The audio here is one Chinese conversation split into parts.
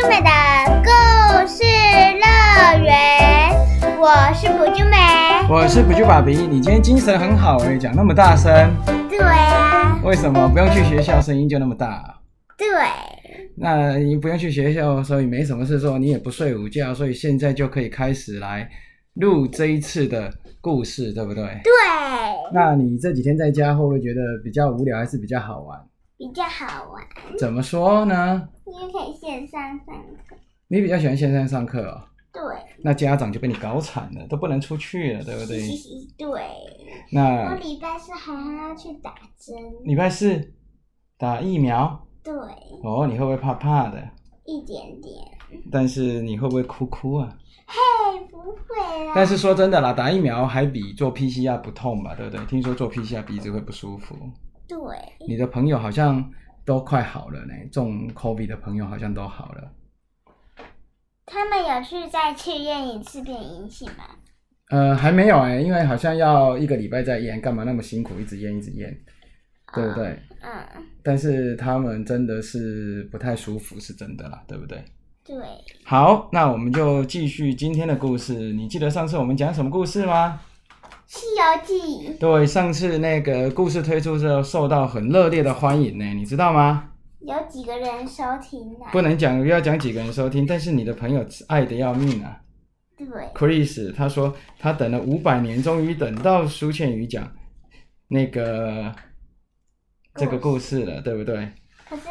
啾美的故事乐园，我是卜啾美。我是不就爸比，你今天精神很好哎，讲那么大声，对啊，为什么不用去学校声音就那么大？对，那你不用去学校，所以没什么事做，你也不睡午觉，所以现在就可以开始来录这一次的故事，对不对？对，那你这几天在家会不会觉得比较无聊，还是比较好玩？比较好玩，怎么说呢？因为可以线上上课。你比较喜欢线上上课哦，对，那家长就被你搞惨了，都不能出去了，对不对？对。那我那礼拜四还要去打针。礼拜四打疫苗对，哦，你会不会怕怕的？一点点。但是你会不会哭哭啊？嘿，不会啦。但是说真的啦，打疫苗还比做 PCR 不痛吧，对不对？听说做 PCR 鼻子会不舒服。对，你的朋友好像都快好了呢，中 COVID 的朋友好像都好了。他们有去再去验一次变阴性吗？呃，还没有哎，因为好像要一个礼拜再验，干嘛那么辛苦，一直验一直验，对不对？嗯，但是他们真的是不太舒服，是真的啦，对不对？对，好，那我们就继续今天的故事。你记得上次我们讲什么故事吗？《西游记》对，上次那个故事推出之后，受到很热烈的欢迎呢，你知道吗？有几个人收听啊？不能讲，不要讲几个人收听，但是你的朋友爱的要命啊对，！Chris 他说他等了五百年，终于等到苏倩瑜讲那个这个故事了，对不对？可是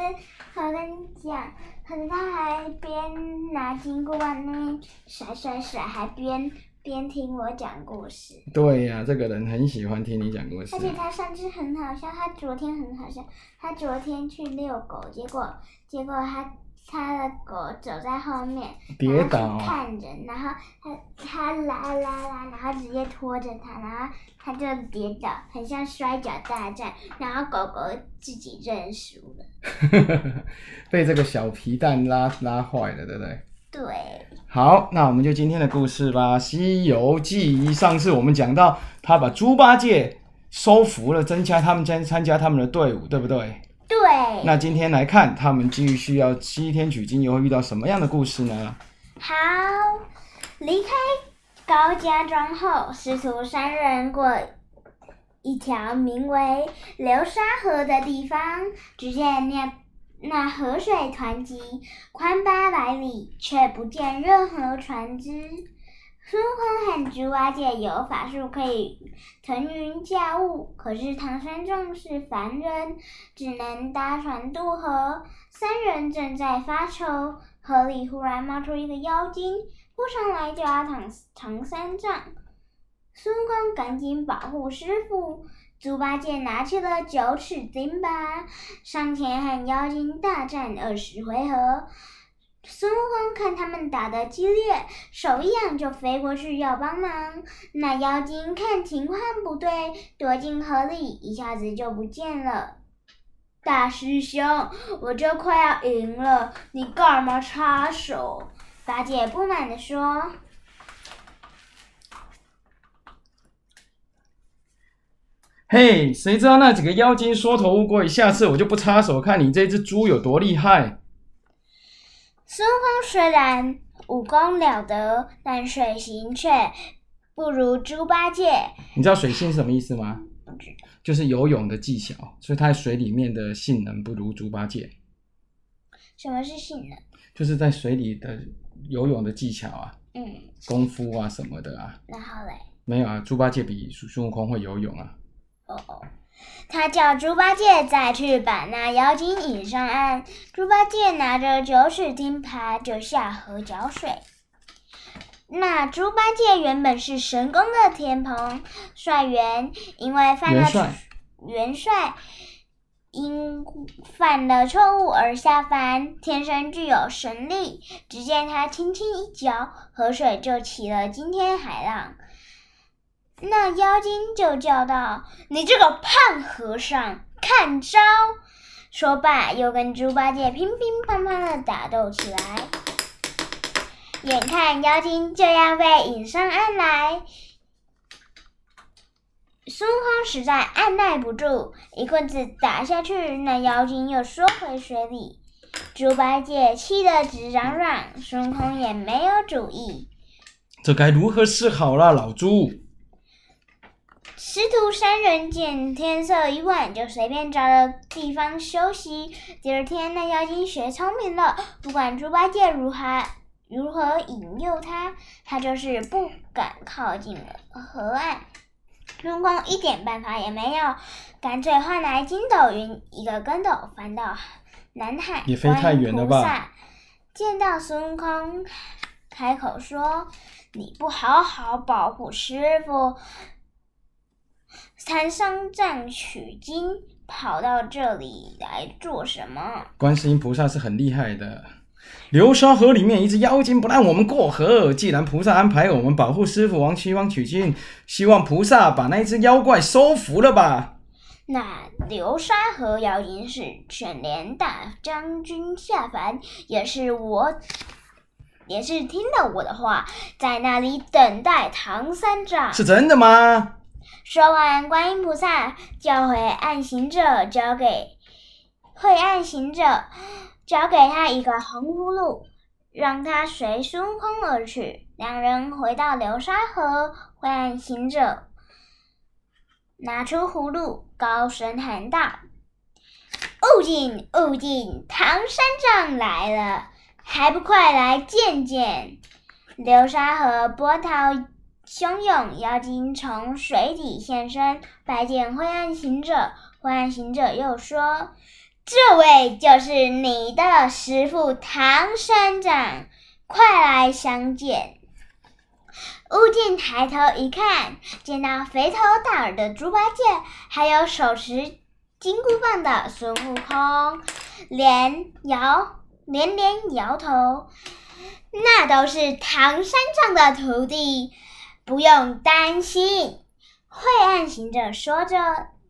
我跟你讲，可是他还边拿金箍棒那边甩甩甩，还边边听我讲故事。对呀、这个人很喜欢听你讲故事而。且他上次很好笑，他昨天很好笑。他昨天去遛狗，结果结果他他的狗走在后面，跌倒然后去看人，然后他他拉拉拉，然后直接拖着他，然后他就跌倒，很像摔跤大战，然后狗狗自己认输了。被这个小皮蛋拉拉坏了，对不对？对，好，那我们就今天的故事吧，《西游记》。上次我们讲到，他把猪八戒收服了，增加他们参参加他们的队伍，对不对？对，那今天来看，他们继续要西天取经，又会遇到什么样的故事呢？好，离开高家庄后，师徒三人过一条名为流沙河的地方。只见那那河水湍急，宽八百里，却不见任何船只。孙悟空和猪八戒有法术可以腾云驾雾，可是唐三藏是凡人，只能搭船渡河。三人正在发愁，河里忽然冒出一个妖精，扑上来就要唐唐三藏。孙悟空赶紧保护师傅，猪八戒拿起了九齿钉耙，上前和妖精大战二十回合。孙悟空看他们打得激烈，手一扬就飞过去要帮忙。那妖精看情况不对，躲进河里，一下子就不见了。大师兄，我就快要赢了，你干嘛插手？八戒不满地说。嘿，谁知道那几个妖精缩头乌龟？下次我就不插手，看你这只猪有多厉害。孙悟空虽然武功了得，但水行却不如猪八戒。你知道水性是什么意思吗？就是游泳的技巧，所以它在水里面的性能不如猪八戒，什么是性能？就是在水里的游泳的技巧啊、嗯，功夫啊什么的啊。然后嘞，没有啊，猪八戒比孙孙悟空会游泳啊。哦哦，他叫猪八戒再去把那妖精引上岸。猪八戒拿着九齿钉耙就下河搅水。那猪八戒原本是神功的天蓬帅元，因为犯了元帅因犯了错误而下凡，天生具有神力。只见他轻轻一搅，河水就起了惊天海浪。那妖精就叫道：“你这个胖和尚，看招！”说罢，又跟猪八戒乒乒乓乓的打斗起来。眼看妖精就要被引上岸来，孙悟空实在按耐不住，一棍子打下去，那妖精又缩回水里。猪八戒气得直嚷嚷，孙悟空也没有主意。这该如何是好啦，老猪？师徒三人见天色已晚，就随便找了地方休息。第二天，那妖精学聪明了，不管猪八戒如何如何引诱他，他就是不敢靠近河岸。孙悟空一点办法也没有，干脆换来筋斗云，一个跟斗翻到南海。也飞太远了吧见到孙悟空，开口说：“你不好好保护师傅，山上站取经，跑到这里来做什么？观世音菩萨是很厉害的。流沙河里面一只妖精不让我们过河，既然菩萨安排我们保护师傅往西方取经，希望菩萨把那只妖怪收服了吧。那流沙河妖精是犬连大将军下凡，也是我，也是听了我的话，在那里等待唐三藏。是真的吗？说完，观音菩萨叫回暗行者，交给会暗行者，交给他一个红葫芦，让他随孙悟空而去。两人回到流沙河，会暗行者拿出葫芦，高声喊道：“悟净，悟净，唐三藏来了，还不快来见见！”流沙河波涛汹涌，妖精从水底现身，拜见灰暗行者。灰暗行者又说：“这位就是你的师傅唐三藏，快来相见。”悟净抬头一看，见到肥头大耳的猪八戒，还有手持金箍棒的孙悟空，连摇连连摇头。那都是唐三藏的徒弟，不用担心。晦暗行者说着，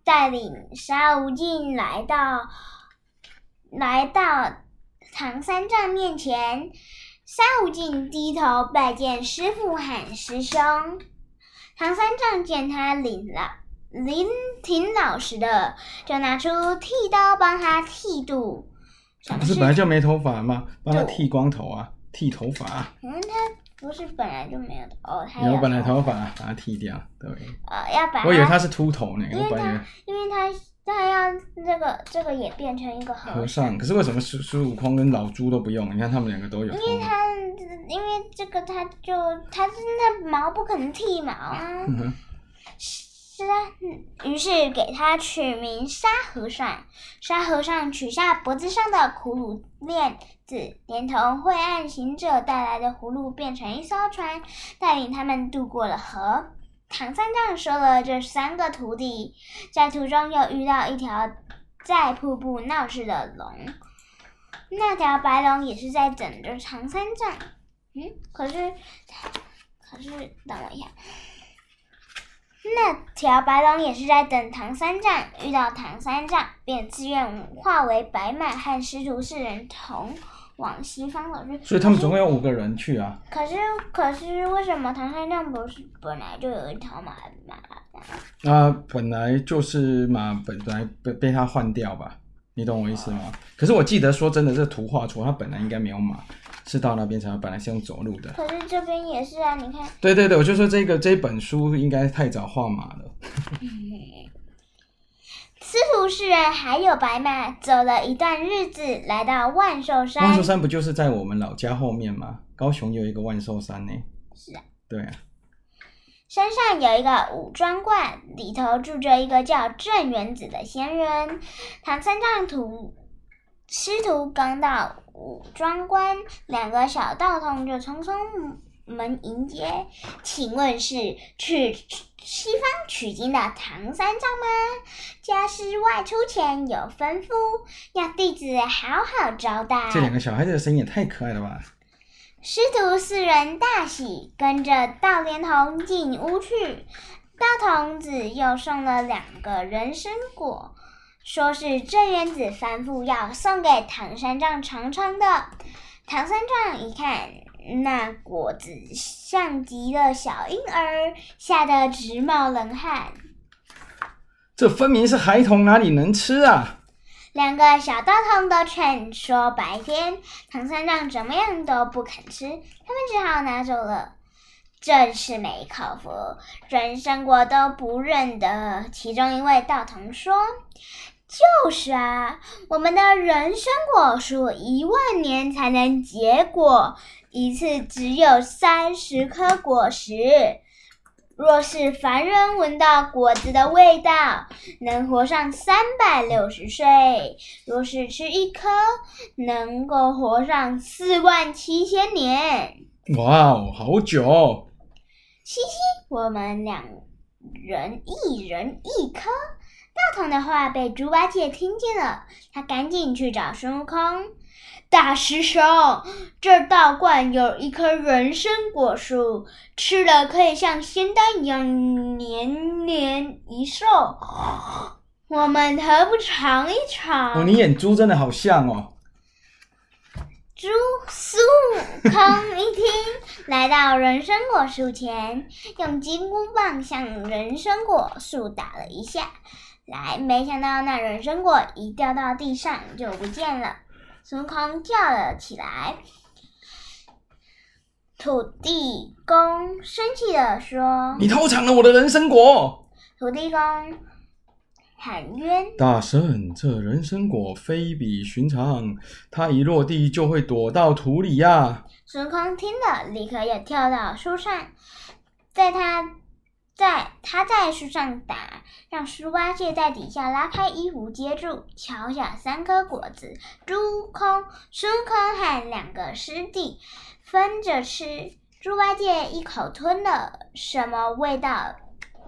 带领沙悟净来到来到唐三藏面前。沙悟净低头拜见师傅喊师兄。唐三藏见他领了。林挺老实的，就拿出剃刀帮他剃度。不是本来就没头发吗？帮他剃光头啊，剃头发。嗯，他不是本来就没有头，他有本来头发把它剃掉，对。呃要把它，我以为他是秃头呢，因为他因为他他要这个这个也变成一个和和尚。可是为什么孙孙悟空跟老猪都不用？你看他们两个都有。因为他因为这个他就他是那毛不可能剃毛啊，嗯 于是给他取名沙和尚。沙和尚取下脖子上的葫芦链子，连同晦暗行者带来的葫芦，变成一艘船，带领他们渡过了河。唐三藏收了这三个徒弟，在途中又遇到一条在瀑布闹事的龙，那条白龙也是在等着唐三藏。嗯，可是，可是等我一下，那条白龙也是在等唐三藏，遇到唐三藏便自愿化为白马，和师徒四人同往西方走去。所以他们总共有五个人去啊。可是，可是为什么唐三藏不是本来就有一条马马呢？啊，本来就是马本本来被被他换掉吧，你懂我意思吗？可是我记得说真的，这图画出他本来应该没有马，是到那边才本来是用走路的。可是这边也是啊，你看，对对对，我就说这个这本书应该太早画马了。师徒四人还有白马，走了一段日子，来到万寿山。万寿山不就是在我们老家后面吗？高雄有一个万寿山呢。是啊。对啊，山上有一个五庄观，里头住着一个叫镇元子的仙人。唐三藏徒师徒刚到武装官，两个小道童就匆匆门迎接。请问是去西方取经的唐三藏吗？家师外出前有吩咐，要弟子好好招待。这两个小孩子的声音也太可爱了吧！师徒四人大喜，跟着道莲童进屋去。道童子又送了两个人参果，说是镇元子吩咐要送给唐三藏尝尝的。唐三藏一看，那果子像极了小婴儿，吓得直冒冷汗。这分明是孩童，哪里能吃啊？两个小道童都劝说白天唐三藏怎么样都不肯吃，他们只好拿走了。真是没口福，人参果都不认得。其中一位道童说：“就是啊，我们的人参果树一万年才能结果，一次只有三十颗果实。若是凡人闻到果子的味道，能活上三百六十岁；若是吃一颗，能够活上四万七千年。”哇哦，好久！嘻嘻，我们两人一人一颗。大童的话被猪八戒听见了，他赶紧去找孙悟空。大师兄，这道观有一棵人参果树，吃了可以像仙丹一样年年益寿。我们何不尝一尝？哦，你眼珠真的好像哦。猪孙悟空一听，来到人参果树前，用金箍棒向人参果树打了一下，来，没想到那人参果一掉到地上就不见了。孙悟空叫了起来，土地公生气的说：“你偷抢了我的人参果！”土地公。喊冤！大圣，这人参果非比寻常，它一落地就会躲到土里呀。孙悟空听了，立刻又跳到树上，在他，在他在树上打，让猪八戒在底下拉开衣服接住，敲下三颗果子，猪空、孙悟空和两个师弟分着吃。猪八戒一口吞了，什么味道？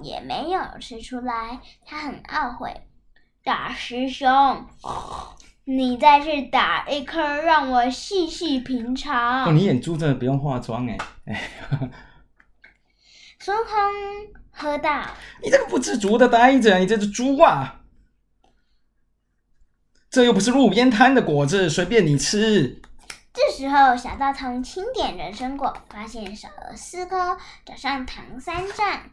也没有吃出来，他很懊悔。大师兄，你再去打一颗，让我细细品尝。哦，你眼珠真的不用化妆哎哎。孙悟空喝道：“你这个不知足的呆子，你这只猪啊！这又不是路边摊的果子，随便你吃。”这时候，小道童清点人参果，发现少了四颗，找上唐三藏。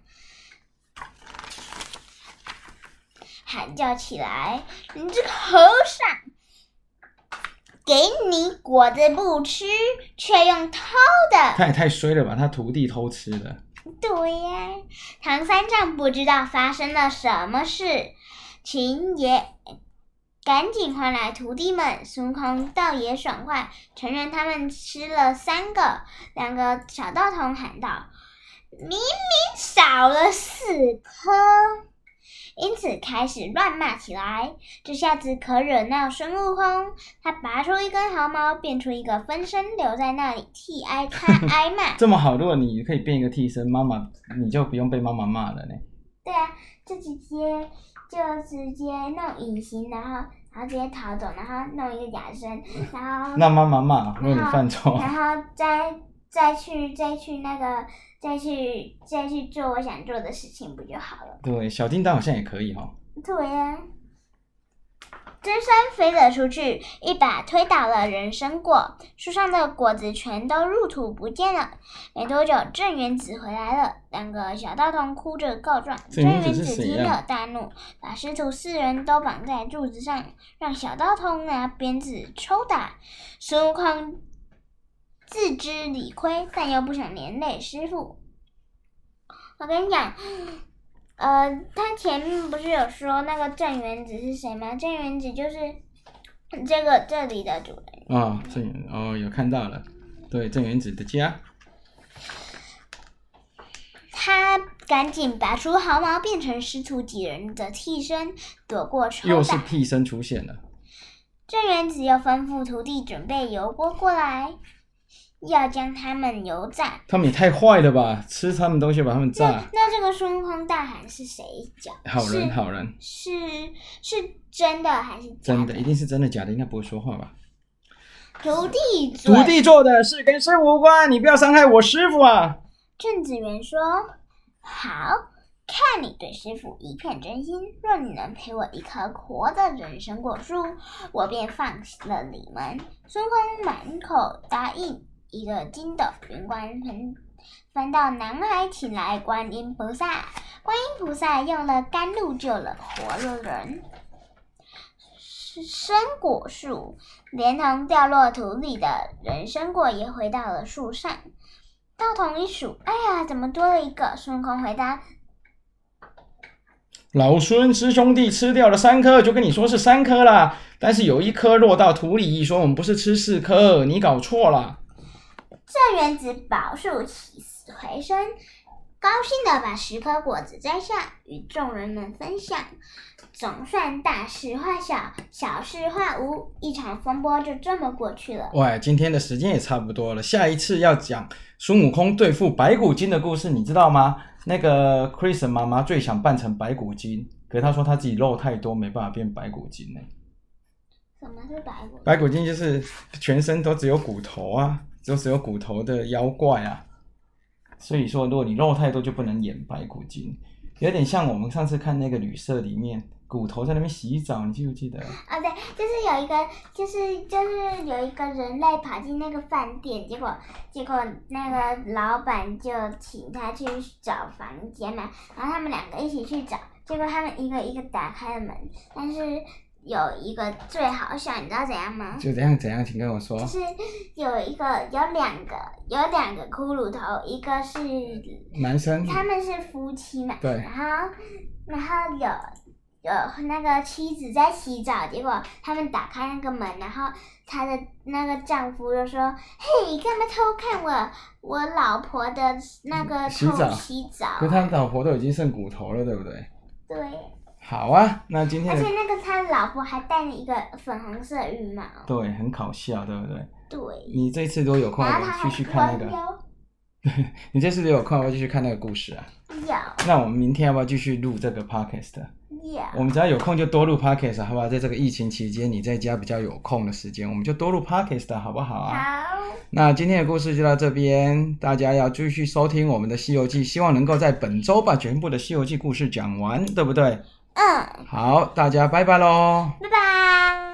喊叫起来！你这个和尚，给你果子不吃，却用偷的。他也太衰了吧！他徒弟偷吃的。对呀，唐三藏不知道发生了什么事，秦爷赶紧唤来徒弟们。孙悟空倒也爽快，承认他们吃了三个。两个小道童喊道：“明明少了四颗。”因此开始乱骂起来，这下子可惹恼孙悟空。他拔出一根毫毛，变出一个分身，留在那里替挨他挨骂。这么好，如果你可以变一个替身，妈妈你就不用被妈妈骂了呢。对啊，就直接就直接弄隐形，然后然后直接逃走，然后弄一个假身，然后 那妈妈骂，如果你犯错，然后再再去再去那个。再去再去做我想做的事情，不就好了？对，小叮当好像也可以哈。对呀，真山飞了出去，一把推倒了人参果，树上的果子全都入土不见了。没多久，镇元子回来了，两个小道童哭着告状。镇元子听了大怒，把师徒四人都绑在柱子上，让小道童拿鞭子抽打孙悟空。自知理亏，但又不想连累师傅。我跟你讲，呃，他前面不是有说那个镇元子是谁吗？镇元子就是这个这里的主人。啊，镇元哦，有看到了，对，镇元子的家。他赶紧拔出毫毛，变成师徒几人的替身，躲过抽打。又是替身出现了。镇元子又吩咐徒弟准备油锅过来。要将他们油炸，他们也太坏了吧！吃他们东西把他们炸。那这个孙悟空大喊是谁讲？好人，好人。是是真的还是真的？一定是真的，假的应该不会说话吧？徒弟，徒弟做的事跟师傅无关，你不要伤害我师傅啊！郑子元说：“好看你对师傅一片真心，若你能赔我一棵活的人参果树，我便放了你们。”孙悟空满口答应。一个筋斗云翻翻到南海，请来观音菩萨。观音菩萨用了甘露救了活了人。生果树，连同掉落土里的人参果也回到了树上。道童一数，哎呀，怎么多了一个？孙悟空回答：老孙师兄弟吃掉了三颗，就跟你说是三颗啦。但是有一颗落到土里，说我们不是吃四颗，你搞错了。镇元子宝树起死回生，高兴的把十颗果子摘下，与众人们分享。总算大事化小，小事化无，一场风波就这么过去了。喂，今天的时间也差不多了，下一次要讲孙悟空对付白骨精的故事，你知道吗？那个 Chris 妈妈最想扮成白骨精，可是她说她自己肉太多，没办法变白骨精呢。什么是白骨？白骨精就是全身都只有骨头啊，就只有骨头的妖怪啊。所以说，如果你肉太多，就不能演白骨精，有点像我们上次看那个旅社里面。骨头在那边洗澡，你记不记得？啊，对，就是有一个，就是就是有一个人类跑进那个饭店，结果结果那个老板就请他去找房间嘛，然后他们两个一起去找，结果他们一个一个打开了门，但是有一个最好笑，你知道怎样吗？就怎样怎样，请跟我说。就是有一个有两个有两个骷髅头，一个是男生，他们是夫妻嘛，对，然后然后有。有那个妻子在洗澡，结果他们打开那个门，然后他的那个丈夫就说：“嘿，干嘛偷看我我老婆的那个洗澡？洗澡？可他老婆都已经剩骨头了，对不对？”对。好啊，那今天而且那个他老婆还戴了一个粉红色羽毛。对，很搞笑，对不对？对。你这次都有空继续看那个。你这次都有空，要继续看那个故事啊？有。那我们明天要不要继续录这个 podcast？我们只要有空就多录 podcast，好不好？在这个疫情期间，你在家比较有空的时间，我们就多录 podcast，好不好啊？好。那今天的故事就到这边，大家要继续收听我们的《西游记》，希望能够在本周把全部的《西游记》故事讲完，对不对？好大家拜拜喽拜拜。